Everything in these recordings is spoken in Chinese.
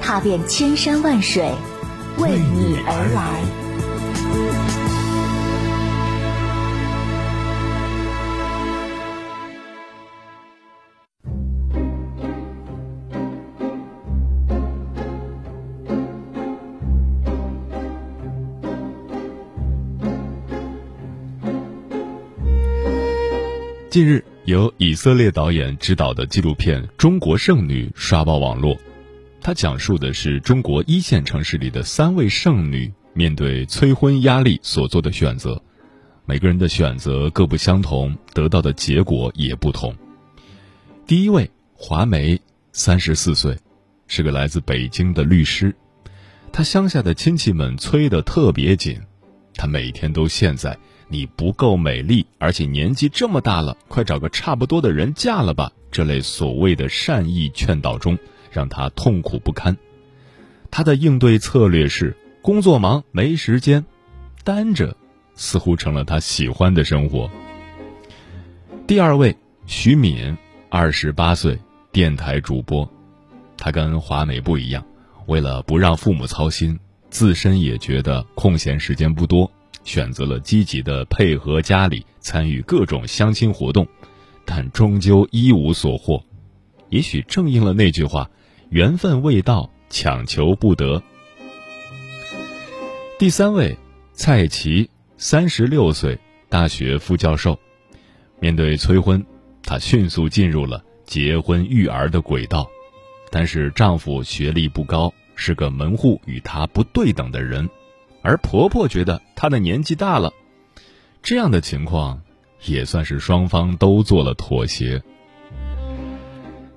踏遍千山万水，为你而来。近日，由以色列导演执导的纪录片《中国剩女》刷爆网络。它讲述的是中国一线城市里的三位剩女面对催婚压力所做的选择。每个人的选择各不相同，得到的结果也不同。第一位华梅，三十四岁，是个来自北京的律师。她乡下的亲戚们催得特别紧，她每天都陷在。你不够美丽，而且年纪这么大了，快找个差不多的人嫁了吧！这类所谓的善意劝导中，让他痛苦不堪。他的应对策略是工作忙没时间，单着，似乎成了他喜欢的生活。第二位徐敏，二十八岁，电台主播。他跟华美不一样，为了不让父母操心，自身也觉得空闲时间不多。选择了积极的配合家里参与各种相亲活动，但终究一无所获。也许正应了那句话：“缘分未到，强求不得。”第三位蔡奇，三十六岁，大学副教授。面对催婚，她迅速进入了结婚育儿的轨道。但是丈夫学历不高，是个门户与她不对等的人。而婆婆觉得她的年纪大了，这样的情况也算是双方都做了妥协。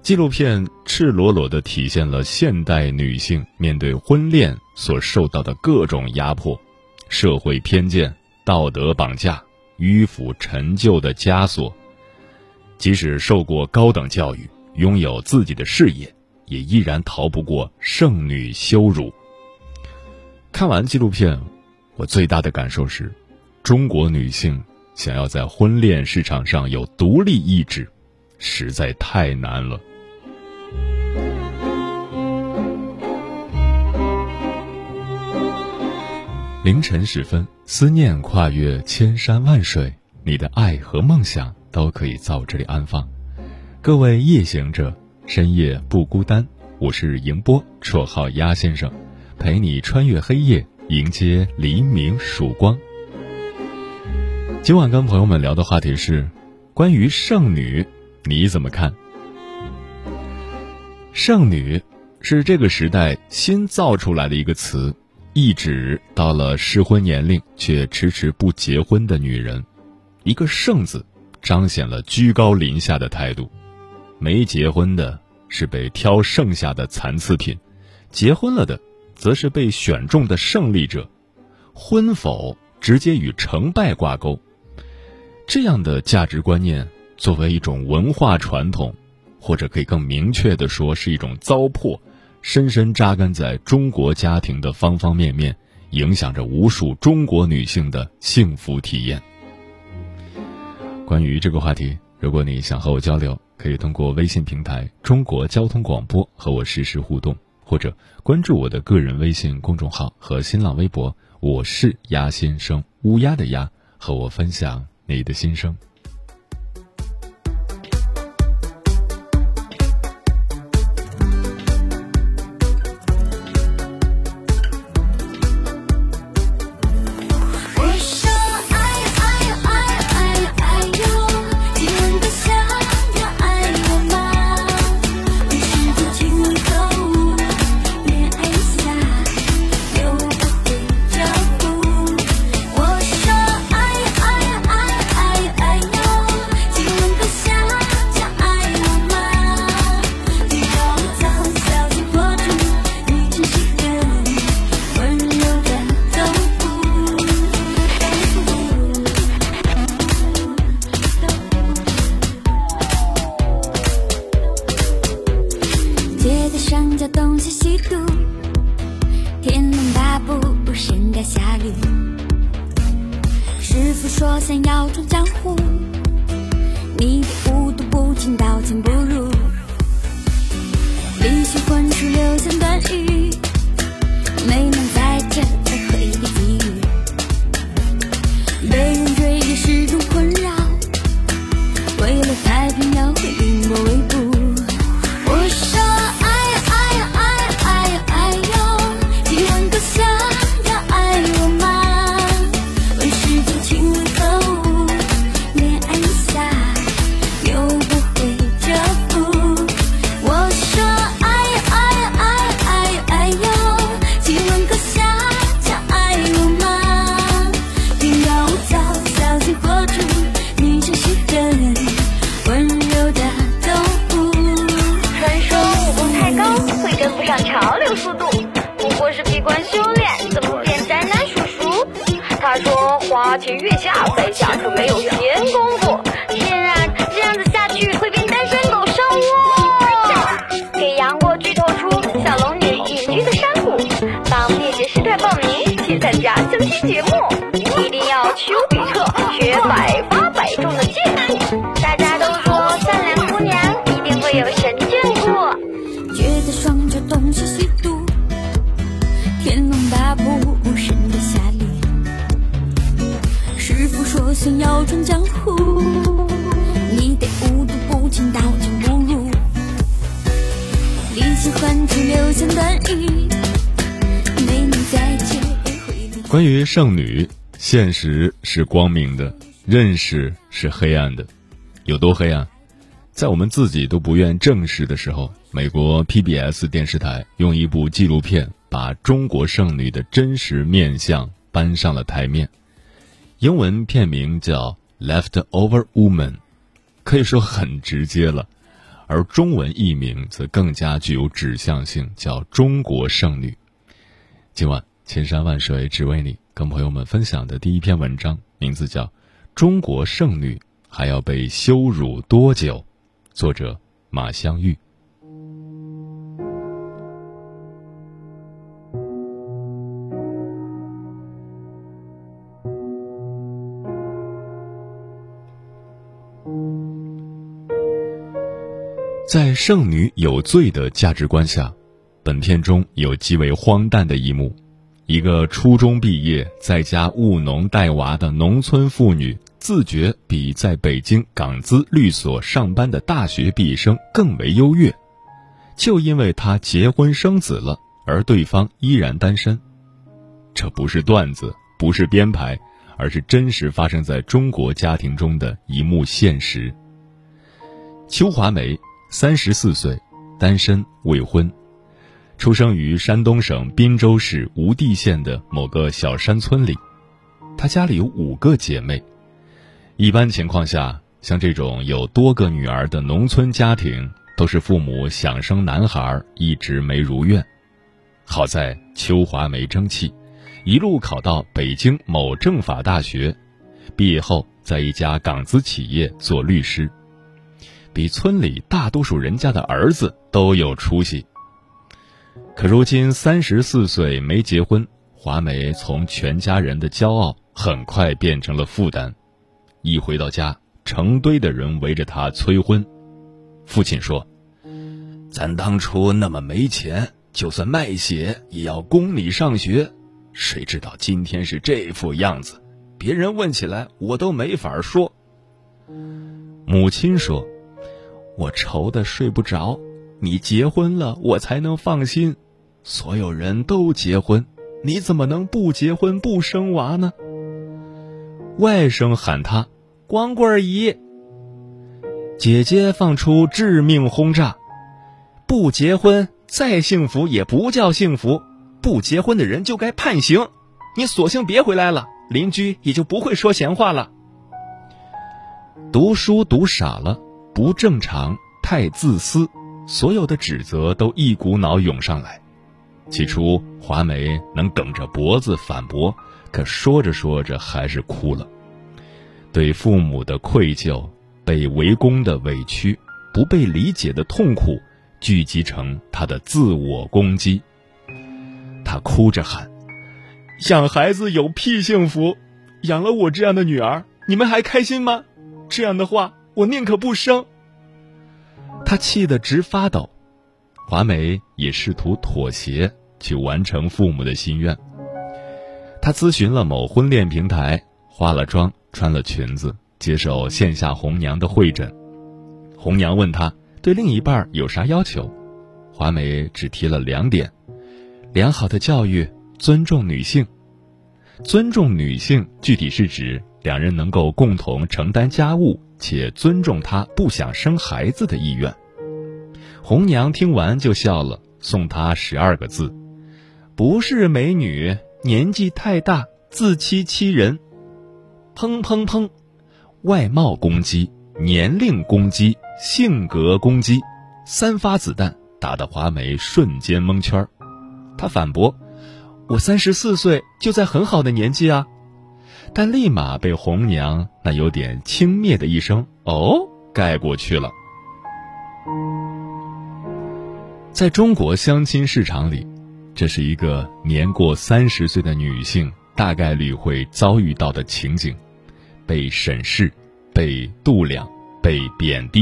纪录片赤裸裸的体现了现代女性面对婚恋所受到的各种压迫、社会偏见、道德绑架、迂腐陈旧的枷锁。即使受过高等教育，拥有自己的事业，也依然逃不过剩女羞辱。看完纪录片，我最大的感受是，中国女性想要在婚恋市场上有独立意志，实在太难了。凌晨时分，思念跨越千山万水，你的爱和梦想都可以在我这里安放。各位夜行者，深夜不孤单。我是迎波，绰号鸭先生。陪你穿越黑夜，迎接黎明曙光。今晚跟朋友们聊的话题是关于剩女，你怎么看？剩女是这个时代新造出来的一个词，意指到了适婚年龄却迟迟不结婚的女人。一个“剩”字，彰显了居高临下的态度。没结婚的是被挑剩下的残次品，结婚了的。则是被选中的胜利者，婚否直接与成败挂钩。这样的价值观念作为一种文化传统，或者可以更明确的说是一种糟粕，深深扎根在中国家庭的方方面面，影响着无数中国女性的幸福体验。关于这个话题，如果你想和我交流，可以通过微信平台“中国交通广播”和我实时互动。或者关注我的个人微信公众号和新浪微博，我是鸭先生，乌鸦的鸭，和我分享你的心声。想要闯江想要闯江湖，你得五毒不侵，刀剑不入。离弦还出留香断语，没能再结会离关于剩女，现实是光明的，认识是黑暗的，有多黑暗？在我们自己都不愿正视的时候，美国 PBS 电视台用一部纪录片把中国剩女的真实面相搬上了台面。英文片名叫《Leftover Woman》，可以说很直接了，而中文译名则更加具有指向性，叫《中国剩女》。今晚千山万水只为你，跟朋友们分享的第一篇文章，名字叫《中国剩女还要被羞辱多久》，作者马香玉。剩女有罪的价值观下，本片中有极为荒诞的一幕：一个初中毕业在家务农带娃的农村妇女，自觉比在北京港资律所上班的大学毕业生更为优越，就因为她结婚生子了，而对方依然单身。这不是段子，不是编排，而是真实发生在中国家庭中的一幕现实。邱华梅。三十四岁，单身未婚，出生于山东省滨州市无地县的某个小山村里。她家里有五个姐妹。一般情况下，像这种有多个女儿的农村家庭，都是父母想生男孩，一直没如愿。好在邱华没争气，一路考到北京某政法大学，毕业后在一家港资企业做律师。比村里大多数人家的儿子都有出息。可如今三十四岁没结婚，华梅从全家人的骄傲，很快变成了负担。一回到家，成堆的人围着他催婚。父亲说：“咱当初那么没钱，就算卖血也要供你上学。谁知道今天是这副样子，别人问起来我都没法说。”母亲说。我愁的睡不着，你结婚了，我才能放心。所有人都结婚，你怎么能不结婚不生娃呢？外甥喊他光棍儿姨。姐姐放出致命轰炸：不结婚再幸福也不叫幸福，不结婚的人就该判刑。你索性别回来了，邻居也就不会说闲话了。读书读傻了。不正常，太自私，所有的指责都一股脑涌上来。起初，华梅能梗着脖子反驳，可说着说着还是哭了。对父母的愧疚、被围攻的委屈、不被理解的痛苦，聚集成她的自我攻击。他哭着喊：“养孩子有屁幸福！养了我这样的女儿，你们还开心吗？这样的话，我宁可不生。”他气得直发抖。华美也试图妥协，去完成父母的心愿。他咨询了某婚恋平台，化了妆，穿了裙子，接受线下红娘的会诊。红娘问他对另一半有啥要求，华美只提了两点：良好的教育，尊重女性。尊重女性具体是指两人能够共同承担家务，且尊重她不想生孩子的意愿。红娘听完就笑了，送他十二个字：不是美女。年纪太大，自欺欺人。砰砰砰，外貌攻击、年龄攻击、性格攻击，三发子弹打得华梅瞬间蒙圈他反驳：“我三十四岁，就在很好的年纪啊。”但立马被红娘那有点轻蔑的一声“哦”盖过去了。在中国相亲市场里。这是一个年过三十岁的女性大概率会遭遇到的情景：被审视、被度量、被贬低。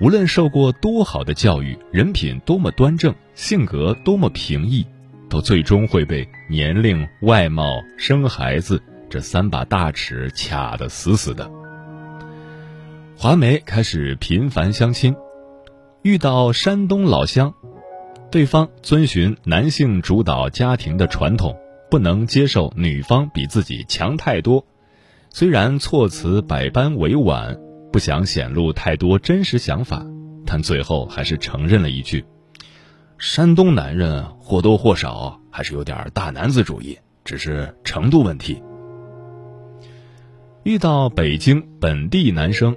无论受过多好的教育，人品多么端正，性格多么平易，都最终会被年龄、外貌、生孩子这三把大尺卡得死死的。华梅开始频繁相亲，遇到山东老乡。对方遵循男性主导家庭的传统，不能接受女方比自己强太多。虽然措辞百般委婉，不想显露太多真实想法，但最后还是承认了一句：“山东男人或多或少还是有点大男子主义，只是程度问题。”遇到北京本地男生，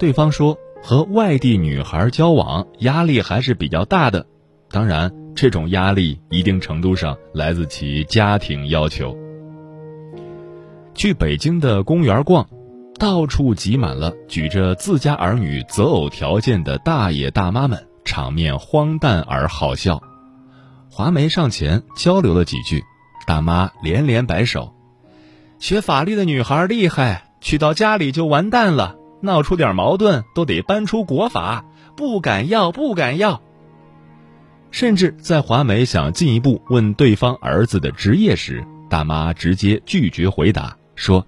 对方说和外地女孩交往压力还是比较大的。当然，这种压力一定程度上来自其家庭要求。去北京的公园逛，到处挤满了举着自家儿女择偶条件的大爷大妈们，场面荒诞而好笑。华梅上前交流了几句，大妈连连摆手：“学法律的女孩厉害，娶到家里就完蛋了，闹出点矛盾都得搬出国法，不敢要，不敢要。”甚至在华梅想进一步问对方儿子的职业时，大妈直接拒绝回答，说：“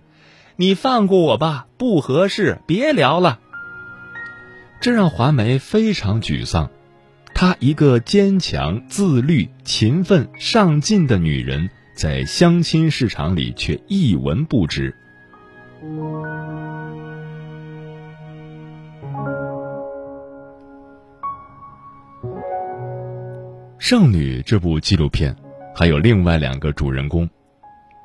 你放过我吧，不合适，别聊了。”这让华梅非常沮丧。她一个坚强、自律、勤奋、上进的女人，在相亲市场里却一文不值。《剩女》这部纪录片还有另外两个主人公：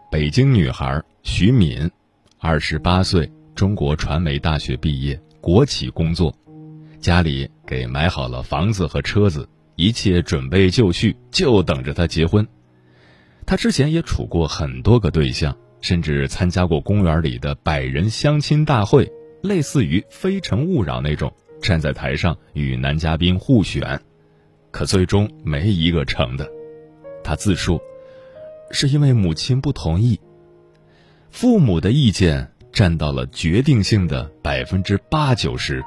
北京女孩徐敏，二十八岁，中国传媒大学毕业，国企工作，家里给买好了房子和车子，一切准备就绪，就等着她结婚。她之前也处过很多个对象，甚至参加过公园里的百人相亲大会，类似于《非诚勿扰》那种，站在台上与男嘉宾互选。可最终没一个成的，他自述，是因为母亲不同意。父母的意见占到了决定性的百分之八九十。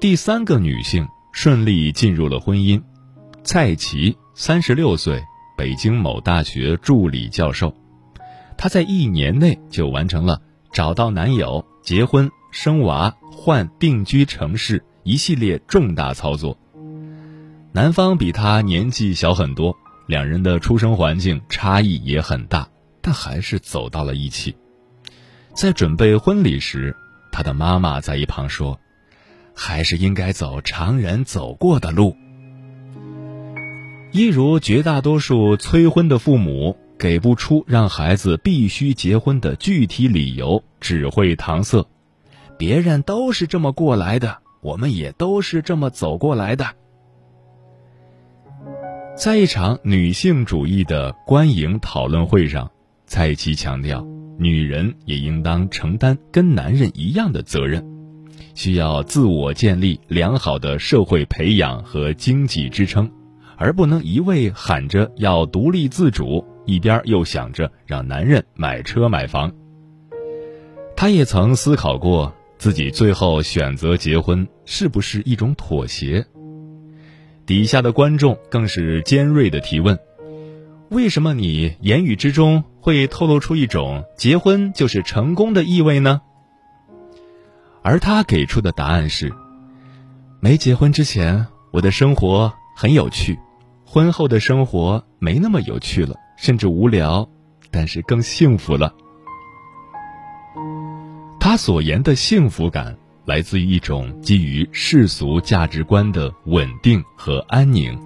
第三个女性顺利进入了婚姻，蔡奇，三十六岁，北京某大学助理教授。她在一年内就完成了找到男友、结婚、生娃、换定居城市。一系列重大操作。男方比他年纪小很多，两人的出生环境差异也很大，但还是走到了一起。在准备婚礼时，他的妈妈在一旁说：“还是应该走常人走过的路。”一如绝大多数催婚的父母，给不出让孩子必须结婚的具体理由，只会搪塞：“别人都是这么过来的。”我们也都是这么走过来的。在一场女性主义的观影讨论会上，蔡奇强调，女人也应当承担跟男人一样的责任，需要自我建立良好的社会培养和经济支撑，而不能一味喊着要独立自主，一边又想着让男人买车买房。她也曾思考过，自己最后选择结婚是不是一种妥协。底下的观众更是尖锐的提问：“为什么你言语之中会透露出一种结婚就是成功的意味呢？”而他给出的答案是：没结婚之前，我的生活很有趣；婚后的生活没那么有趣了，甚至无聊，但是更幸福了。他所言的幸福感，来自于一种基于世俗价值观的稳定和安宁，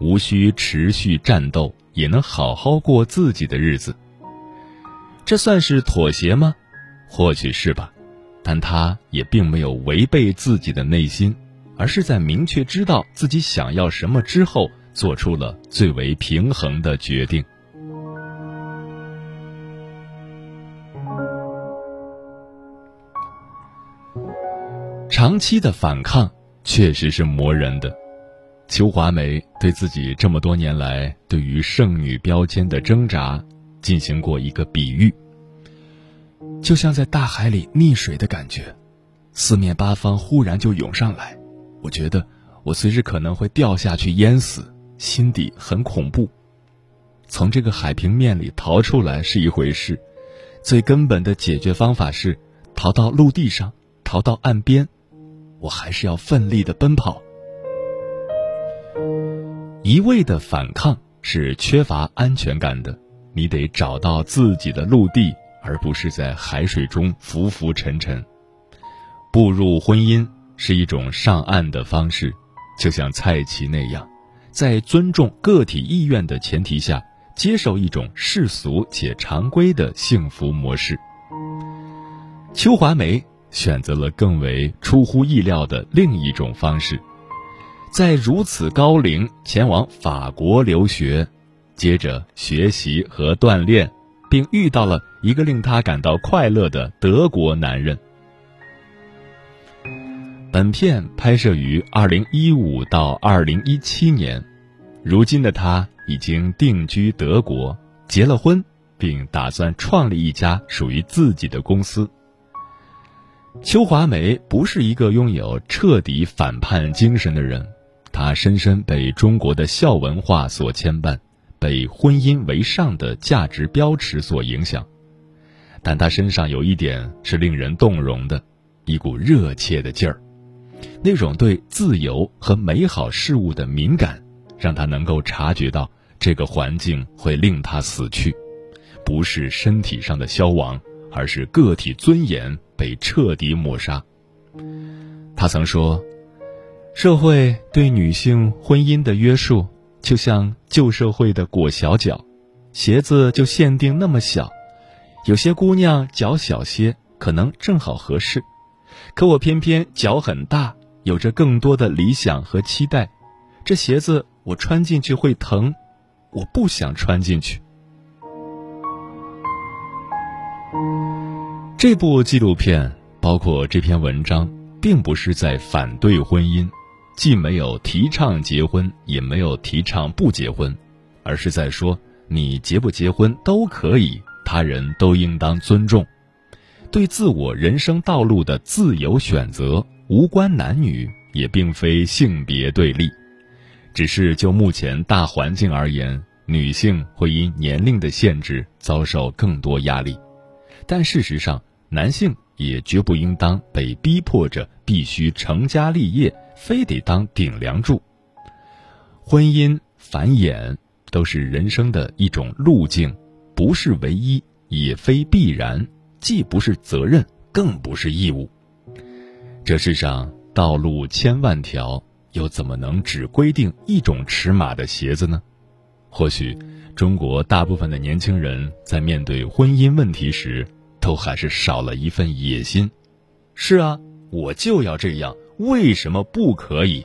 无需持续战斗，也能好好过自己的日子。这算是妥协吗？或许是吧。但他也并没有违背自己的内心，而是在明确知道自己想要什么之后，做出了最为平衡的决定。长期的反抗确实是磨人的。邱华梅对自己这么多年来对于剩女标签的挣扎，进行过一个比喻。就像在大海里溺水的感觉，四面八方忽然就涌上来，我觉得我随时可能会掉下去淹死，心底很恐怖。从这个海平面里逃出来是一回事，最根本的解决方法是逃到陆地上，逃到岸边，我还是要奋力的奔跑。一味的反抗是缺乏安全感的，你得找到自己的陆地。而不是在海水中浮浮沉沉。步入婚姻是一种上岸的方式，就像蔡奇那样，在尊重个体意愿的前提下，接受一种世俗且常规的幸福模式。邱华梅选择了更为出乎意料的另一种方式，在如此高龄前往法国留学，接着学习和锻炼。并遇到了一个令他感到快乐的德国男人。本片拍摄于二零一五到二零一七年，如今的他已经定居德国，结了婚，并打算创立一家属于自己的公司。邱华梅不是一个拥有彻底反叛精神的人，她深深被中国的孝文化所牵绊。被婚姻为上的价值标尺所影响，但他身上有一点是令人动容的，一股热切的劲儿，那种对自由和美好事物的敏感，让他能够察觉到这个环境会令他死去，不是身体上的消亡，而是个体尊严被彻底抹杀。他曾说，社会对女性婚姻的约束。就像旧社会的裹小脚，鞋子就限定那么小，有些姑娘脚小些，可能正好合适，可我偏偏脚很大，有着更多的理想和期待，这鞋子我穿进去会疼，我不想穿进去。这部纪录片包括这篇文章，并不是在反对婚姻。既没有提倡结婚，也没有提倡不结婚，而是在说你结不结婚都可以，他人都应当尊重，对自我人生道路的自由选择无关男女，也并非性别对立，只是就目前大环境而言，女性会因年龄的限制遭受更多压力，但事实上，男性也绝不应当被逼迫着必须成家立业。非得当顶梁柱。婚姻、繁衍都是人生的一种路径，不是唯一，也非必然，既不是责任，更不是义务。这世上道路千万条，又怎么能只规定一种尺码的鞋子呢？或许，中国大部分的年轻人在面对婚姻问题时，都还是少了一份野心。是啊，我就要这样。为什么不可以？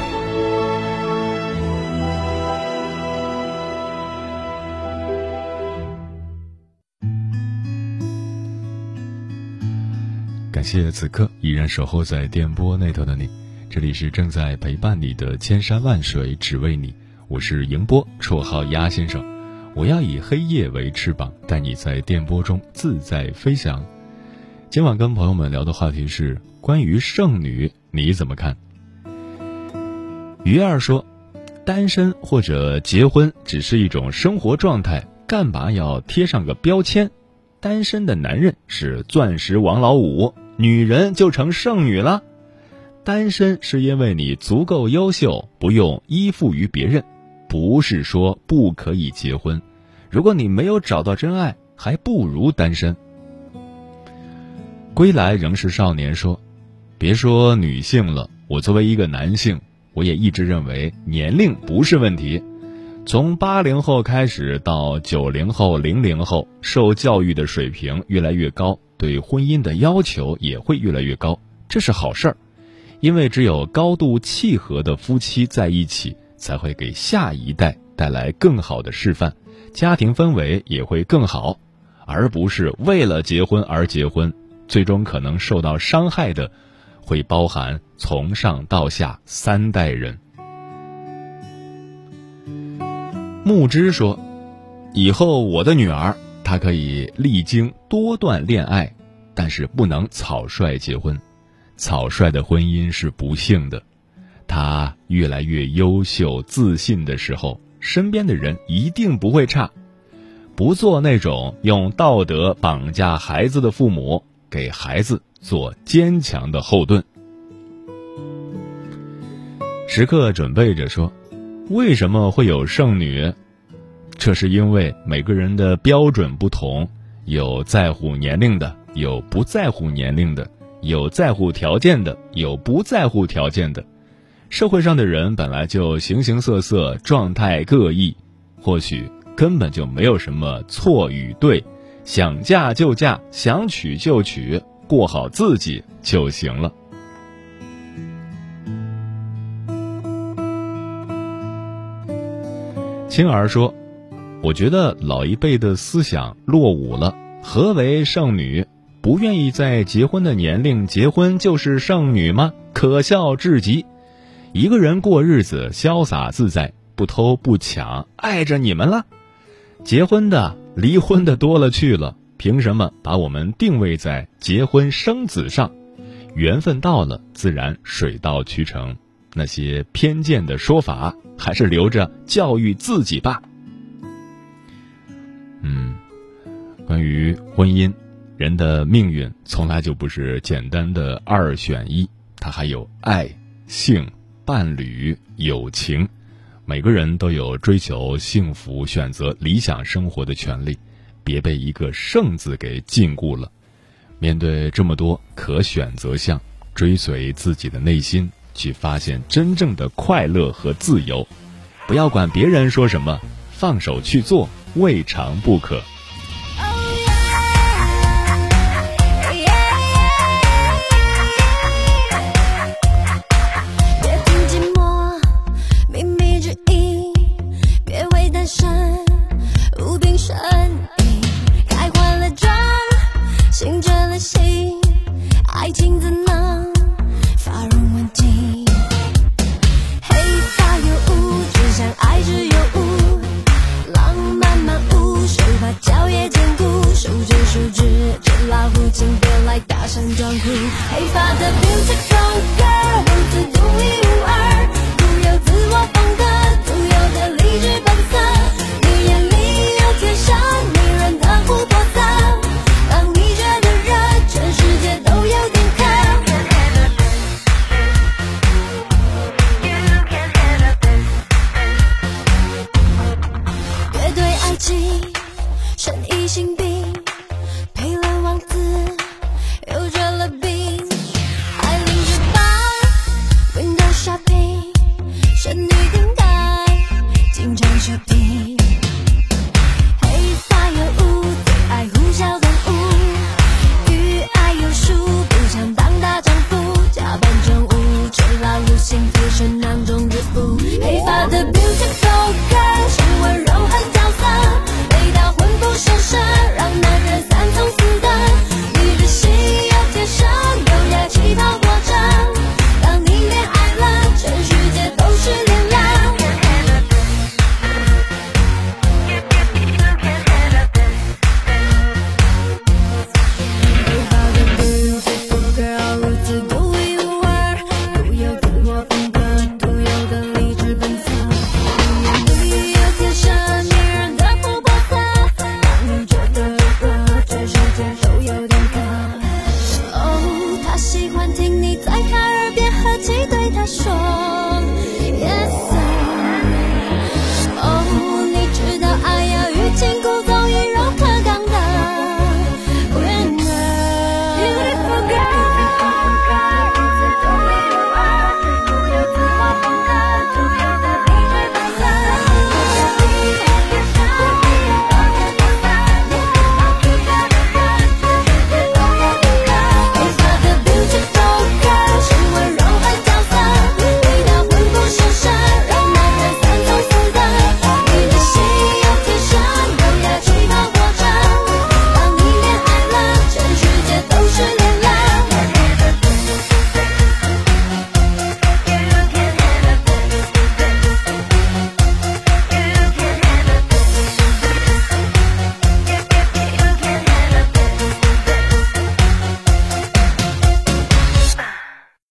谢此刻依然守候在电波那头的你，这里是正在陪伴你的千山万水只为你，我是迎波，绰号鸭先生。我要以黑夜为翅膀，带你在电波中自在飞翔。今晚跟朋友们聊的话题是关于剩女，你怎么看？鱼儿说，单身或者结婚只是一种生活状态，干嘛要贴上个标签？单身的男人是钻石王老五，女人就成剩女了。单身是因为你足够优秀，不用依附于别人，不是说不可以结婚。如果你没有找到真爱，还不如单身。归来仍是少年说：“别说女性了，我作为一个男性，我也一直认为年龄不是问题。”从八零后开始到九零后、零零后，受教育的水平越来越高，对婚姻的要求也会越来越高，这是好事儿，因为只有高度契合的夫妻在一起，才会给下一代带来更好的示范，家庭氛围也会更好，而不是为了结婚而结婚，最终可能受到伤害的，会包含从上到下三代人。木之说：“以后我的女儿，他可以历经多段恋爱，但是不能草率结婚。草率的婚姻是不幸的。他越来越优秀、自信的时候，身边的人一定不会差。不做那种用道德绑架孩子的父母，给孩子做坚强的后盾。”时刻准备着说。为什么会有剩女？这是因为每个人的标准不同，有在乎年龄的，有不在乎年龄的，有在乎条件的，有不在乎条件的。社会上的人本来就形形色色，状态各异，或许根本就没有什么错与对，想嫁就嫁，想娶就娶，过好自己就行了。青儿说：“我觉得老一辈的思想落伍了。何为剩女？不愿意在结婚的年龄结婚就是剩女吗？可笑至极！一个人过日子潇洒自在，不偷不抢，碍着你们了。结婚的、离婚的多了去了，凭什么把我们定位在结婚生子上？缘分到了，自然水到渠成。那些偏见的说法。”还是留着教育自己吧。嗯，关于婚姻，人的命运从来就不是简单的二选一，它还有爱、性、伴侣、友情。每个人都有追求幸福、选择理想生活的权利，别被一个“剩”字给禁锢了。面对这么多可选择项，追随自己的内心。去发现真正的快乐和自由，不要管别人说什么，放手去做，未尝不可。别听寂寞，秘密之音，别为单身无病呻吟，开坏了妆，醒着了心，爱情怎能发如梦境？黑发有雾，只想爱只有雾，熬夜兼顾，手指手指，这老虎请别来大声装酷，黑发的 beautiful girl。幸福是囊中之物。黑发的 beautiful girl 是温柔很